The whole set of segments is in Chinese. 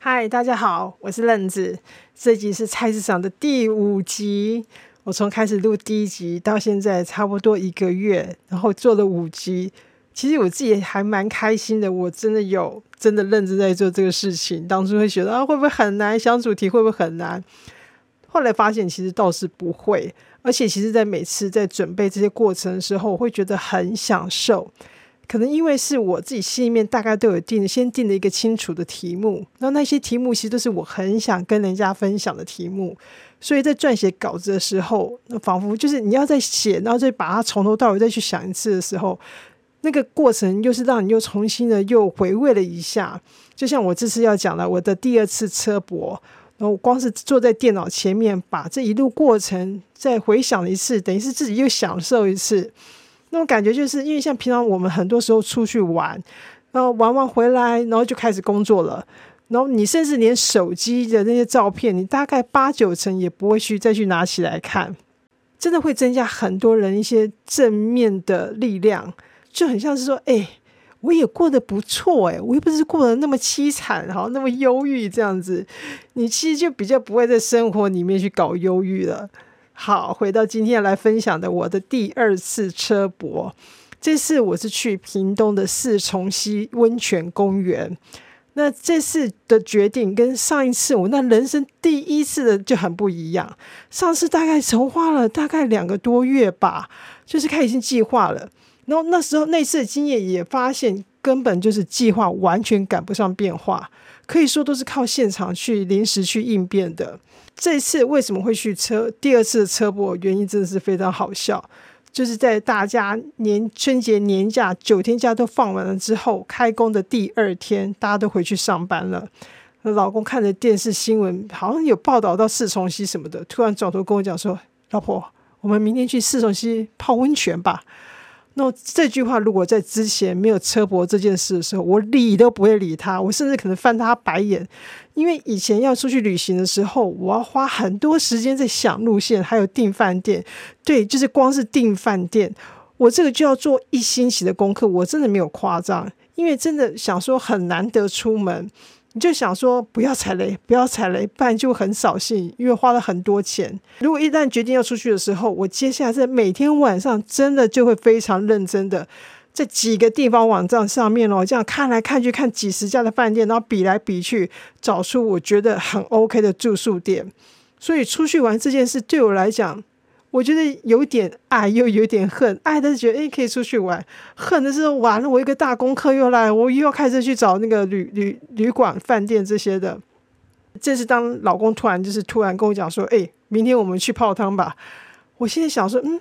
嗨，大家好，我是愣子。这集是菜市场的第五集。我从开始录第一集到现在差不多一个月，然后做了五集。其实我自己还蛮开心的。我真的有真的认真在做这个事情。当初会觉得啊，会不会很难？想主题会不会很难？后来发现其实倒是不会。而且其实，在每次在准备这些过程的时候，我会觉得很享受。可能因为是我自己心里面大概都有定，先定了一个清楚的题目，然后那些题目其实都是我很想跟人家分享的题目，所以在撰写稿子的时候，那仿佛就是你要在写，然后再把它从头到尾再去想一次的时候，那个过程又是让你又重新的又回味了一下。就像我这次要讲的，我的第二次车博，然后光是坐在电脑前面，把这一路过程再回想一次，等于是自己又享受一次。那种感觉就是因为像平常我们很多时候出去玩，然后玩完回来，然后就开始工作了，然后你甚至连手机的那些照片，你大概八九成也不会去再去拿起来看，真的会增加很多人一些正面的力量，就很像是说，哎，我也过得不错，哎，我又不是过得那么凄惨，哈，那么忧郁这样子，你其实就比较不会在生活里面去搞忧郁了。好，回到今天来分享的我的第二次车博，这次我是去屏东的四重溪温泉公园。那这次的决定跟上一次我那人生第一次的就很不一样。上次大概筹划了大概两个多月吧，就是开始计划了。然后那时候那次的经验也发现，根本就是计划完全赶不上变化，可以说都是靠现场去临时去应变的。这次为什么会去车第二次的车播？原因真的是非常好笑，就是在大家年春节年假九天假都放完了之后，开工的第二天，大家都回去上班了。老公看着电视新闻，好像有报道到四重溪什么的，突然转头跟我讲说：“老婆，我们明天去四重溪泡温泉吧。”那这句话如果在之前没有车博这件事的时候，我理都不会理他，我甚至可能翻他白眼，因为以前要出去旅行的时候，我要花很多时间在想路线，还有订饭店。对，就是光是订饭店，我这个就要做一星期的功课，我真的没有夸张，因为真的想说很难得出门。你就想说不要踩雷，不要踩雷，不然就很扫兴，因为花了很多钱。如果一旦决定要出去的时候，我接下来在每天晚上真的就会非常认真的，在几个地方网站上面哦，这样看来看去看几十家的饭店，然后比来比去，找出我觉得很 OK 的住宿店。所以出去玩这件事对我来讲。我觉得有点爱，又有点恨。爱的是觉得诶可以出去玩；恨的是完了，我一个大功课又来，我又要开车去找那个旅旅旅馆、饭店这些的。这是当老公突然就是突然跟我讲说：“哎，明天我们去泡汤吧。”我现在想说，嗯，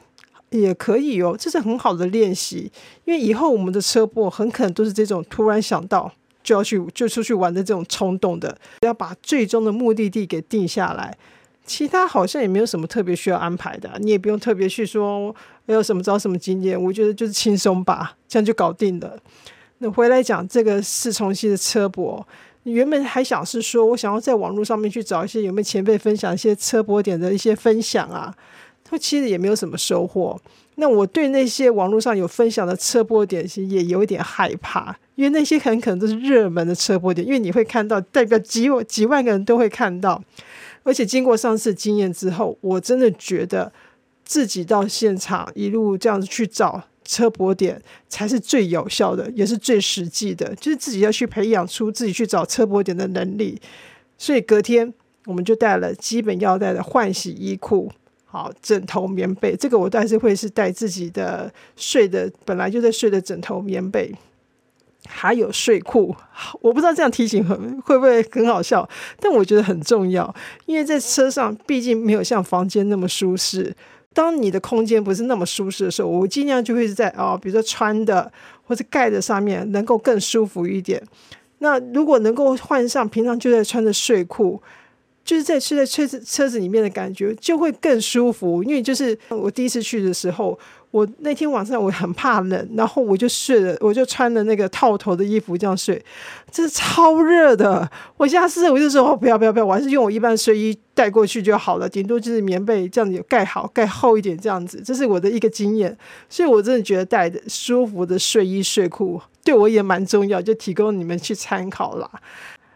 也可以哦，这是很好的练习，因为以后我们的车播很可能都是这种突然想到就要去就出去玩的这种冲动的，要把最终的目的地给定下来。其他好像也没有什么特别需要安排的，你也不用特别去说有什么找什么经验，我觉得就是轻松吧，这样就搞定了。那回来讲这个四重溪的车博，你原本还想是说我想要在网络上面去找一些有没有前辈分享一些车博点的一些分享啊，他其实也没有什么收获。那我对那些网络上有分享的车播点，其实也有一点害怕，因为那些很可能都是热门的车播点，因为你会看到代表几几万个人都会看到。而且经过上次经验之后，我真的觉得自己到现场一路这样子去找车博点才是最有效的，也是最实际的。就是自己要去培养出自己去找车博点的能力。所以隔天我们就带了基本要带的换洗衣裤，好枕头、棉被。这个我还是会是带自己的睡的，本来就在睡的枕头、棉被。还有睡裤，我不知道这样提醒很会不会很好笑，但我觉得很重要，因为在车上毕竟没有像房间那么舒适。当你的空间不是那么舒适的时候，我尽量就会在哦，比如说穿的或者盖的上面能够更舒服一点。那如果能够换上平常就在穿的睡裤，就是在睡在车子车子里面的感觉就会更舒服。因为就是我第一次去的时候。我那天晚上我很怕冷，然后我就睡了，我就穿了那个套头的衣服这样睡，这是超热的。我下次我就说哦不要不要不要，我还是用我一般睡衣带过去就好了，顶多就是棉被这样子盖好盖厚一点这样子，这是我的一个经验。所以我真的觉得带的舒服的睡衣睡裤对我也蛮重要，就提供你们去参考啦。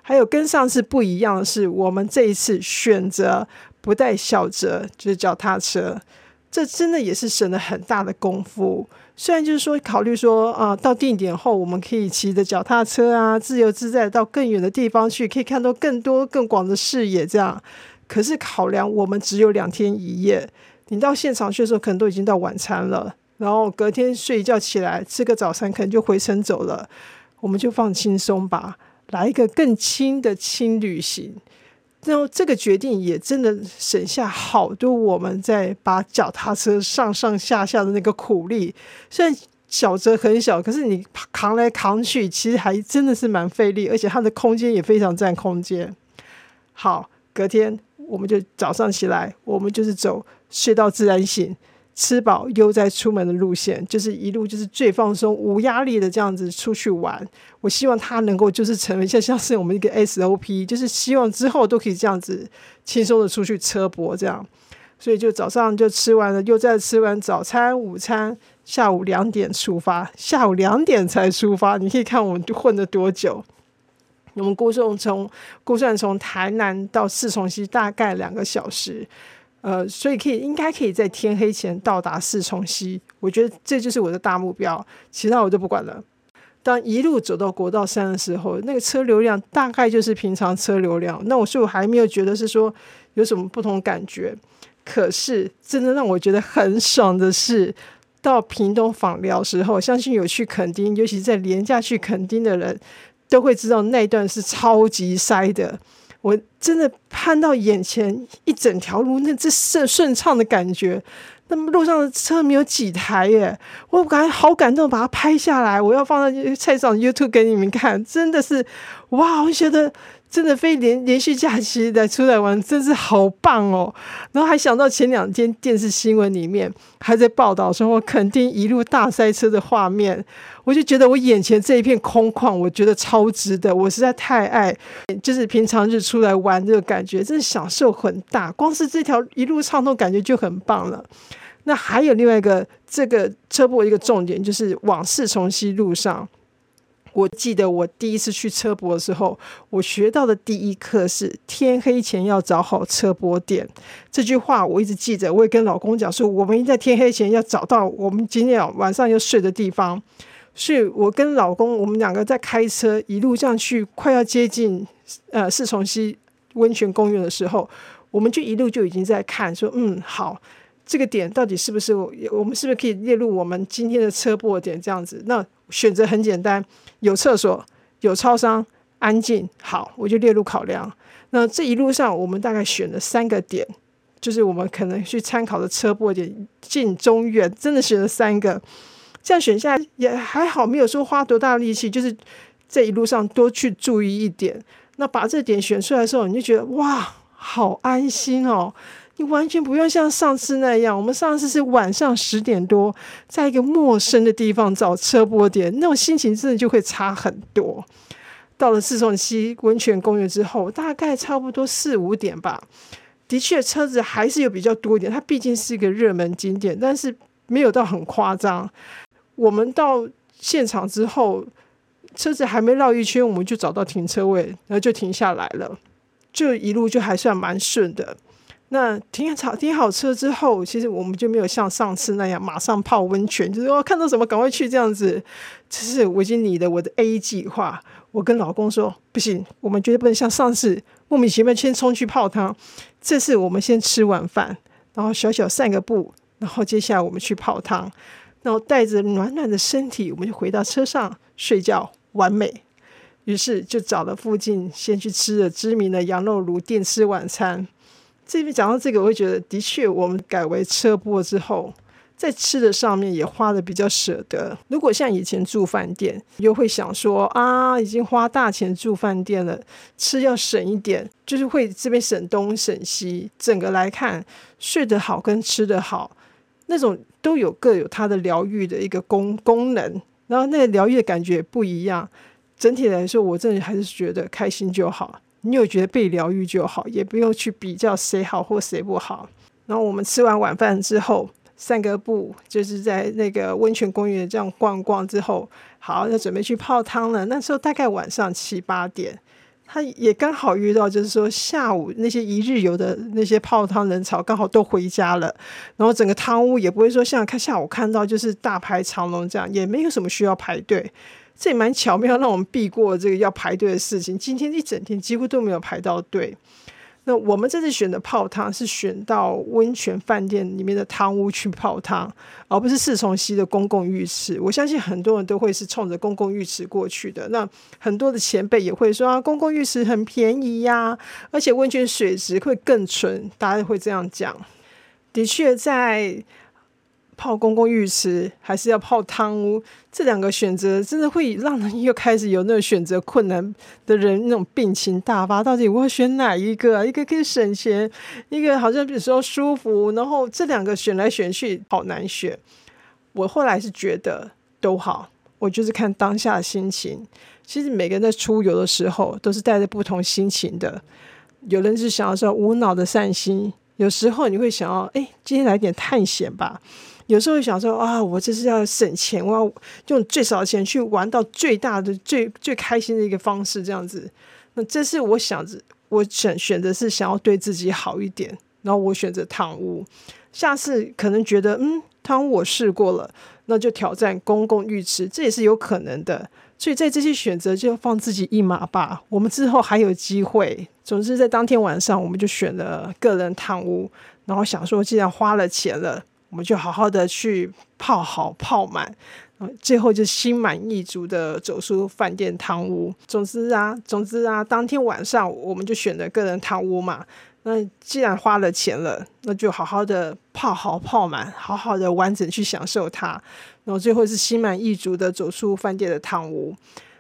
还有跟上次不一样的是，我们这一次选择不带小折，就是脚踏车，这真的也是省了很大的功夫。虽然就是说考虑说啊，到定点后我们可以骑着脚踏车啊，自由自在到更远的地方去，可以看到更多更广的视野，这样。可是考量我们只有两天一夜，你到现场去的时候，可能都已经到晚餐了，然后隔天睡一觉起来吃个早餐，可能就回程走了。我们就放轻松吧，来一个更轻的轻旅行。然后这个决定也真的省下好多我们在把脚踏车上上下下的那个苦力。虽然小车很小，可是你扛来扛去，其实还真的是蛮费力，而且它的空间也非常占空间。好，隔天。我们就早上起来，我们就是走睡到自然醒，吃饱悠哉出门的路线，就是一路就是最放松、无压力的这样子出去玩。我希望他能够就是成为像 像是我们一个 SOP，就是希望之后都可以这样子轻松的出去车博这样。所以就早上就吃完了，又再吃完早餐、午餐，下午两点出发，下午两点才出发。你可以看我们混了多久。我们估算从估算从台南到四重溪大概两个小时，呃，所以可以应该可以在天黑前到达四重溪。我觉得这就是我的大目标，其他我都不管了。当一路走到国道三的时候，那个车流量大概就是平常车流量。那我是我还没有觉得是说有什么不同感觉。可是真的让我觉得很爽的是，到屏东访寮时候，相信有去垦丁，尤其在廉价去垦丁的人。都会知道那段是超级塞的，我真的看到眼前一整条路，那这顺顺畅的感觉。那么路上的车没有几台耶，我感觉好感动，把它拍下来，我要放在菜场 YouTube 给你们看，真的是哇，我觉得。真的非连连续假期来出来玩，真是好棒哦！然后还想到前两天电视新闻里面还在报道说，我肯定一路大塞车的画面，我就觉得我眼前这一片空旷，我觉得超值的。我实在太爱，就是平常日出来玩这个感觉，真的享受很大。光是这条一路畅通，感觉就很棒了。那还有另外一个这个车部一个重点，就是往四重西路上。我记得我第一次去车博的时候，我学到的第一课是天黑前要找好车博点。这句话我一直记着，我也跟老公讲说，我们在天黑前要找到我们今天晚上要睡的地方。所以我跟老公，我们两个在开车一路这样去，快要接近呃四重溪温泉公园的时候，我们就一路就已经在看，说嗯好，这个点到底是不是我们是不是可以列入我们今天的车博点这样子？那选择很简单。有厕所，有超商，安静，好，我就列入考量。那这一路上，我们大概选了三个点，就是我们可能去参考的车播点，近、中、远，真的选了三个。这样选下来也还好，没有说花多大力气，就是这一路上多去注意一点。那把这点选出来的时候，你就觉得哇，好安心哦。你完全不用像上次那样，我们上次是晚上十点多，在一个陌生的地方找车播点，那种心情真的就会差很多。到了四重溪温泉公园之后，大概差不多四五点吧，的确车子还是有比较多一点，它毕竟是一个热门景点，但是没有到很夸张。我们到现场之后，车子还没绕一圈，我们就找到停车位，然后就停下来了，就一路就还算蛮顺的。那停好停好车之后，其实我们就没有像上次那样马上泡温泉，就是说看到什么赶快去这样子。这是我已经拟的我的 A 计划。我跟老公说不行，我们绝对不能像上次莫名其妙先冲去泡汤。这次我们先吃晚饭，然后小小散个步，然后接下来我们去泡汤，然后带着暖暖的身体，我们就回到车上睡觉，完美。于是就找了附近先去吃了知名的羊肉炉店吃晚餐。这边讲到这个，我会觉得的确，我们改为车播之后，在吃的上面也花的比较舍得。如果像以前住饭店，又会想说啊，已经花大钱住饭店了，吃要省一点，就是会这边省东省西。整个来看，睡得好跟吃得好，那种都有各有它的疗愈的一个功功能，然后那个疗愈的感觉不一样。整体来说，我真的还是觉得开心就好。你有觉得被疗愈就好，也不用去比较谁好或谁不好。然后我们吃完晚饭之后，散个步，就是在那个温泉公园这样逛逛之后，好，要准备去泡汤了。那时候大概晚上七八点，他也刚好遇到，就是说下午那些一日游的那些泡汤人潮刚好都回家了，然后整个汤屋也不会说像看下午看到就是大排长龙这样，也没有什么需要排队，这也蛮巧妙，让我们避过这个要排队的事情。今天一整天几乎都没有排到队。那我们这次选的泡汤是选到温泉饭店里面的汤屋去泡汤，而不是四重溪的公共浴池。我相信很多人都会是冲着公共浴池过去的。那很多的前辈也会说啊，公共浴池很便宜呀，而且温泉水质会更纯，大家会这样讲。的确，在泡公共浴池还是要泡汤屋，这两个选择真的会让人又开始有那种选择困难的人那种病情大发。到底我要选哪一个？一个可以省钱，一个好像比如说舒服，然后这两个选来选去好难选。我后来是觉得都好，我就是看当下心情。其实每个人在出游的时候都是带着不同心情的。有人是想要说无脑的散心，有时候你会想要哎，今天来点探险吧。有时候想说啊，我这是要省钱，我要用最少的钱去玩到最大的、最最开心的一个方式，这样子。那这是我想着，我选选择是想要对自己好一点，然后我选择躺屋。下次可能觉得嗯，汤屋我试过了，那就挑战公共浴池，这也是有可能的。所以在这些选择就放自己一马吧，我们之后还有机会。总之在当天晚上，我们就选了个人汤屋，然后想说，既然花了钱了。我们就好好的去泡好泡满，最后就心满意足的走出饭店汤屋。总之啊，总之啊，当天晚上我们就选了个人汤屋嘛。那既然花了钱了，那就好好的泡好泡满，好好的完整去享受它。然后最后是心满意足的走出饭店的汤屋。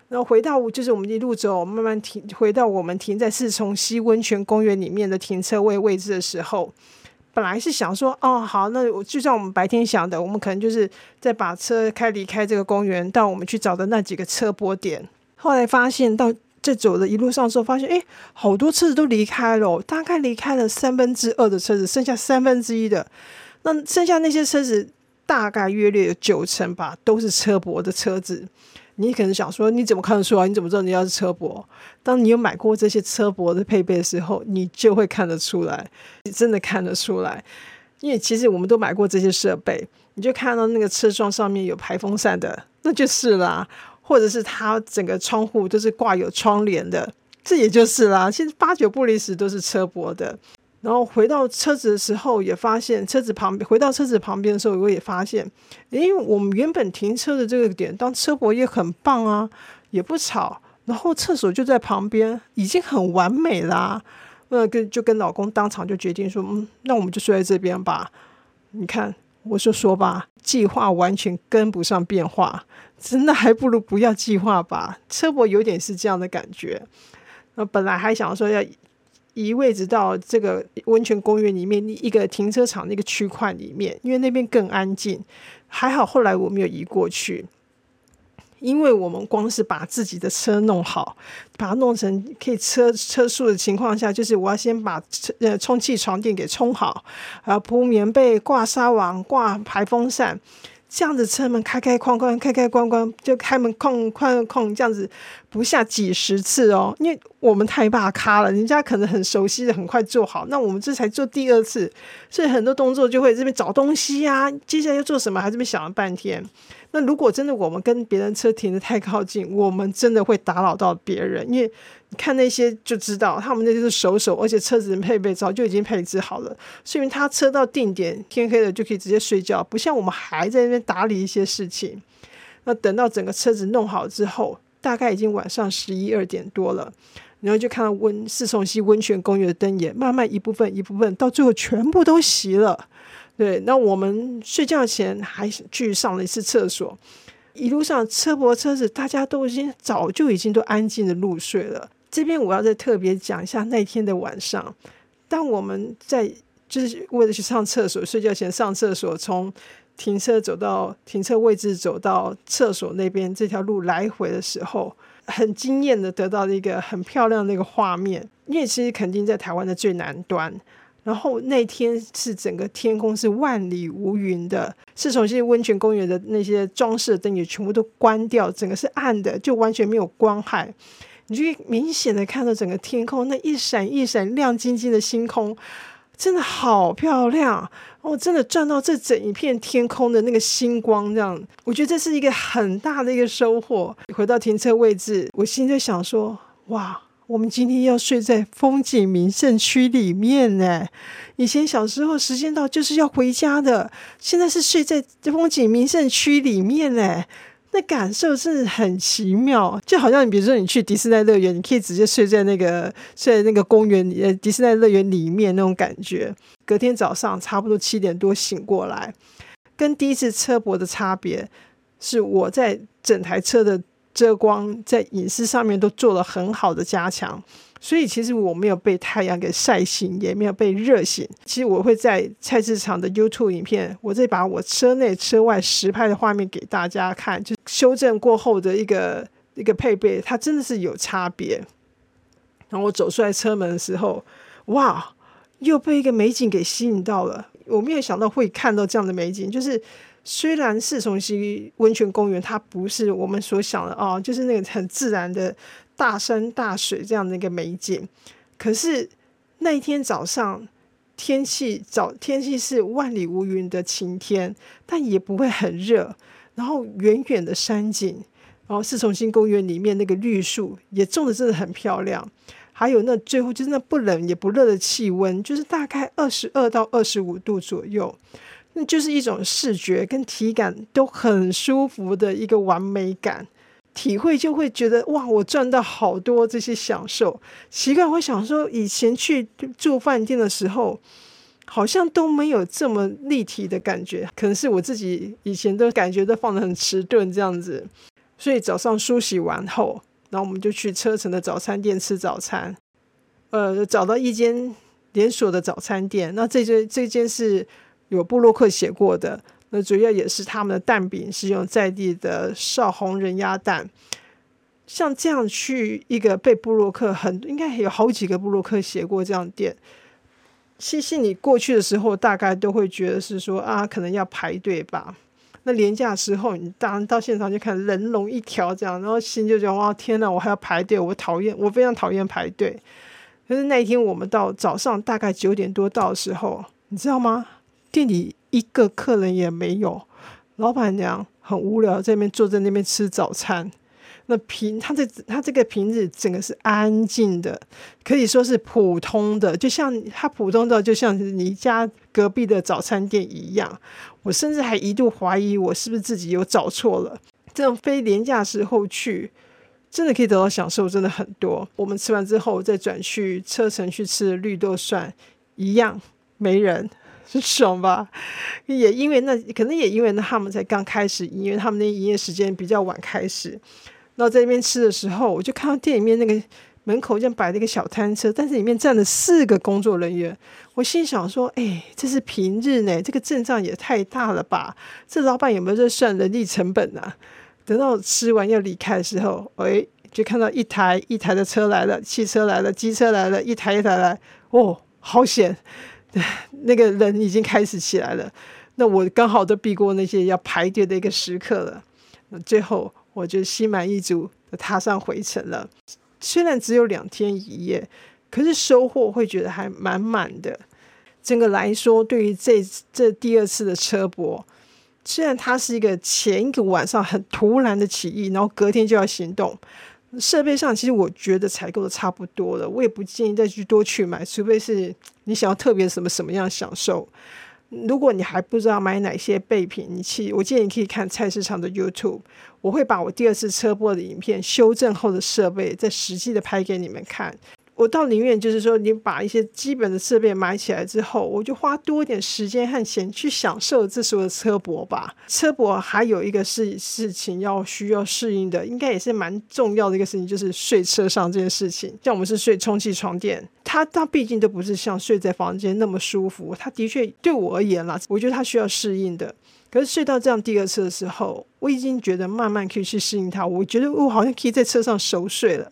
然后回到就是我们一路走，慢慢停，回到我们停在四重溪温泉公园里面的停车位位置的时候。本来是想说，哦，好，那我就像我们白天想的，我们可能就是在把车开离开这个公园，到我们去找的那几个车泊点。后来发现，到在走的一路上的时候，发现，哎，好多车子都离开了，大概离开了三分之二的车子，剩下三分之一的，那剩下那些车子大概约略有九成吧，都是车泊的车子。你可能想说，你怎么看得出来？你怎么知道你要是车博？当你有买过这些车博的配备的时候，你就会看得出来，你真的看得出来。因为其实我们都买过这些设备，你就看到那个车窗上面有排风扇的，那就是啦；或者是它整个窗户都是挂有窗帘的，这也就是啦。其实八九不离十都是车博的。然后回到车子的时候，也发现车子旁边。回到车子旁边的时候，我也发现，因为我们原本停车的这个点，当车博也很棒啊，也不吵。然后厕所就在旁边，已经很完美啦。那跟就跟老公当场就决定说，嗯，那我们就睡在这边吧。你看，我就说吧，计划完全跟不上变化，真的还不如不要计划吧。车博有点是这样的感觉。那本来还想说要。移位置到这个温泉公园里面一个停车场那个区块里面，因为那边更安静。还好后来我没有移过去，因为我们光是把自己的车弄好，把它弄成可以车车速的情况下，就是我要先把呃充气床垫给充好，然后铺棉被、挂纱网、挂排风扇。这样子车门开开关关，开开关关就开门空空空，这样子不下几十次哦，因为我们太怕卡了，人家可能很熟悉的，很快做好，那我们这才做第二次，所以很多动作就会这边找东西呀，接下来要做什么，还这边想了半天。那如果真的我们跟别人车停的太靠近，我们真的会打扰到别人，因为。你看那些就知道，他们那些是熟手，而且车子配备早就已经配置好了，说明他车到定点，天黑了就可以直接睡觉，不像我们还在那边打理一些事情。那等到整个车子弄好之后，大概已经晚上十一二点多了，然后就看到温四重溪温泉公园的灯也慢慢一部分一部分，到最后全部都熄了。对，那我们睡觉前还去上了一次厕所。一路上车泊车子大家都已经早就已经都安静的入睡了。这边我要再特别讲一下那天的晚上，当我们在就是为了去上厕所，睡觉前上厕所，从停车走到停车位置，走到厕所那边这条路来回的时候，很惊艳的得到了一个很漂亮的一个画面。因为其实肯定在台湾的最南端，然后那天是整个天空是万里无云的，是从这些温泉公园的那些装饰灯也全部都关掉，整个是暗的，就完全没有光害。你就明显的看到整个天空那一闪一闪亮晶晶的星空，真的好漂亮哦！真的赚到这整一片天空的那个星光，这样我觉得这是一个很大的一个收获。回到停车位置，我心在想说：哇！我们今天要睡在风景名胜区里面呢。以前小时候时间到就是要回家的，现在是睡在风景名胜区里面呢。那感受真的很奇妙，就好像你比如说你去迪士尼乐园，你可以直接睡在那个睡在那个公园呃迪士尼乐园里面那种感觉。隔天早上差不多七点多醒过来，跟第一次车泊的差别是我在整台车的。遮光在隐私上面都做了很好的加强，所以其实我没有被太阳给晒醒，也没有被热醒。其实我会在菜市场的 YouTube 影片，我再把我车内车外实拍的画面给大家看，就修正过后的一个一个配备，它真的是有差别。然后我走出来车门的时候，哇，又被一个美景给吸引到了。我没有想到会看到这样的美景，就是。虽然四重溪温泉公园它不是我们所想的哦，就是那个很自然的大山大水这样的一个美景，可是那一天早上天气早天气是万里无云的晴天，但也不会很热。然后远远的山景，然后四重溪公园里面那个绿树也种的真的很漂亮，还有那最后就是那不冷也不热的气温，就是大概二十二到二十五度左右。那就是一种视觉跟体感都很舒服的一个完美感，体会就会觉得哇，我赚到好多这些享受。习惯会想说，以前去住饭店的时候，好像都没有这么立体的感觉，可能是我自己以前都感觉都放的很迟钝这样子。所以早上梳洗完后，然后我们就去车城的早餐店吃早餐。呃，找到一间连锁的早餐店，那这间这间是。有布洛克写过的，那主要也是他们的蛋饼是用在地的少红人鸭蛋。像这样去一个被布洛克很应该有好几个布洛克写过这样店，西西你过去的时候大概都会觉得是说啊，可能要排队吧。那廉价时候你当然到现场就看人龙一条这样，然后心就觉得哇天哪，我还要排队，我讨厌，我非常讨厌排队。可是那一天我们到早上大概九点多到的时候，你知道吗？店里一个客人也没有，老板娘很无聊，在那边坐在那边吃早餐。那平他这他这个平日整个是安静的，可以说是普通的，就像他普通的，就像你家隔壁的早餐店一样。我甚至还一度怀疑我是不是自己有找错了。这种非廉价时候去，真的可以得到享受，真的很多。我们吃完之后再转去车城去吃绿豆蒜，一样没人。爽吧，也因为那可能也因为那他们才刚开始，因为他们那营业时间比较晚开始。然后在那边吃的时候，我就看到店里面那个门口这样摆了一个小摊车，但是里面站了四个工作人员。我心想说：“哎，这是平日呢，这个阵仗也太大了吧？这老板有没有在算人力成本呢？”等到吃完要离开的时候，哎，就看到一台一台的车来了，汽车来了，机车来了，一台一台来，哦，好险！那个人已经开始起来了，那我刚好都避过那些要排队的一个时刻了。最后我就心满意足的踏上回程了。虽然只有两天一夜，可是收获会觉得还满满的。整个来说，对于这这第二次的车博，虽然它是一个前一个晚上很突然的起义，然后隔天就要行动。设备上，其实我觉得采购的差不多了，我也不建议再去多去买，除非是你想要特别什么什么样享受。如果你还不知道买哪些备品，仪器，我建议你可以看菜市场的 YouTube，我会把我第二次车播的影片修正后的设备再实际的拍给你们看。我倒宁愿就是说，你把一些基本的设备买起来之后，我就花多一点时间和钱去享受这所有的车博吧。车博还有一个事事情要需要适应的，应该也是蛮重要的一个事情，就是睡车上这件事情。像我们是睡充气床垫，它它毕竟都不是像睡在房间那么舒服。它的确对我而言啦，我觉得它需要适应的。可是睡到这样第二次的时候，我已经觉得慢慢可以去适应它。我觉得我好像可以在车上熟睡了。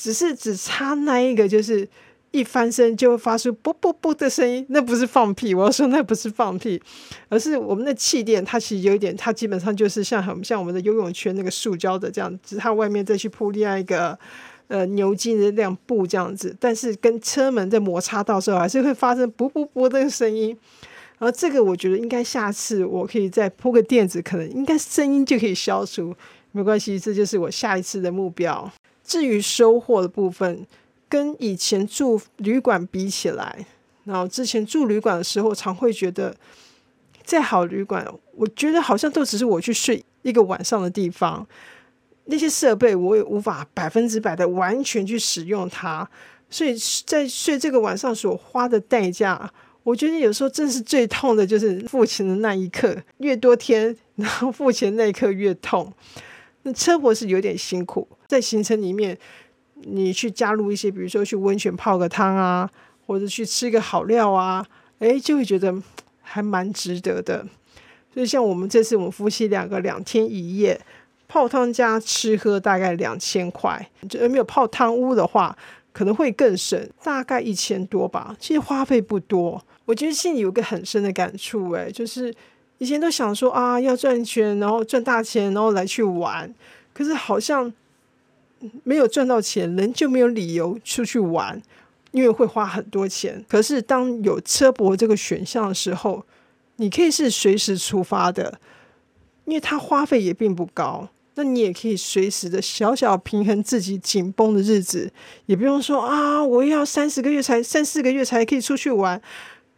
只是只差那一个，就是一翻身就会发出啵啵啵的声音，那不是放屁。我要说那不是放屁，而是我们的气垫，它其实有一点，它基本上就是像很像我们的游泳圈那个塑胶的这样，只是它外面再去铺另外一个呃牛筋的辆布这样子，但是跟车门在摩擦到时候，还是会发生啵啵啵的声音。然后这个我觉得应该下次我可以再铺个垫子，可能应该声音就可以消除。没关系，这就是我下一次的目标。至于收获的部分，跟以前住旅馆比起来，然后之前住旅馆的时候，常会觉得再好旅馆，我觉得好像都只是我去睡一个晚上的地方，那些设备我也无法百分之百的完全去使用它，所以在睡这个晚上所花的代价。我觉得有时候真是最痛的，就是付钱的那一刻，越多天，然后付钱那一刻越痛。车博是有点辛苦，在行程里面，你去加入一些，比如说去温泉泡个汤啊，或者去吃个好料啊，诶，就会觉得还蛮值得的。所以像我们这次，我们夫妻两个两天一夜泡汤加吃喝，大概两千块。就没有泡汤屋的话，可能会更省，大概一千多吧。其实花费不多。我觉得心里有个很深的感触，诶，就是以前都想说啊，要赚钱，然后赚大钱，然后来去玩，可是好像没有赚到钱，人就没有理由出去玩，因为会花很多钱。可是当有车博这个选项的时候，你可以是随时出发的，因为它花费也并不高，那你也可以随时的小小平衡自己紧绷的日子，也不用说啊，我要三十个月才三四个月才可以出去玩。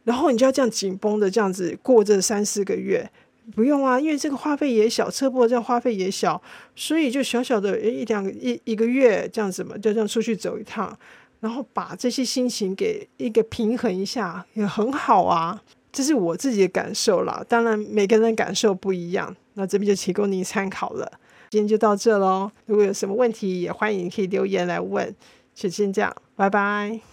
然后你就要这样紧绷的这样子过这三四个月，不用啊，因为这个花费也小，车博这样花费也小，所以就小小的一两个一一个月这样子嘛，就这样出去走一趟，然后把这些心情给一个平衡一下，也很好啊。这是我自己的感受啦，当然每个人感受不一样，那这边就提供您参考了。今天就到这喽，如果有什么问题，也欢迎可以留言来问。就先这样，拜拜。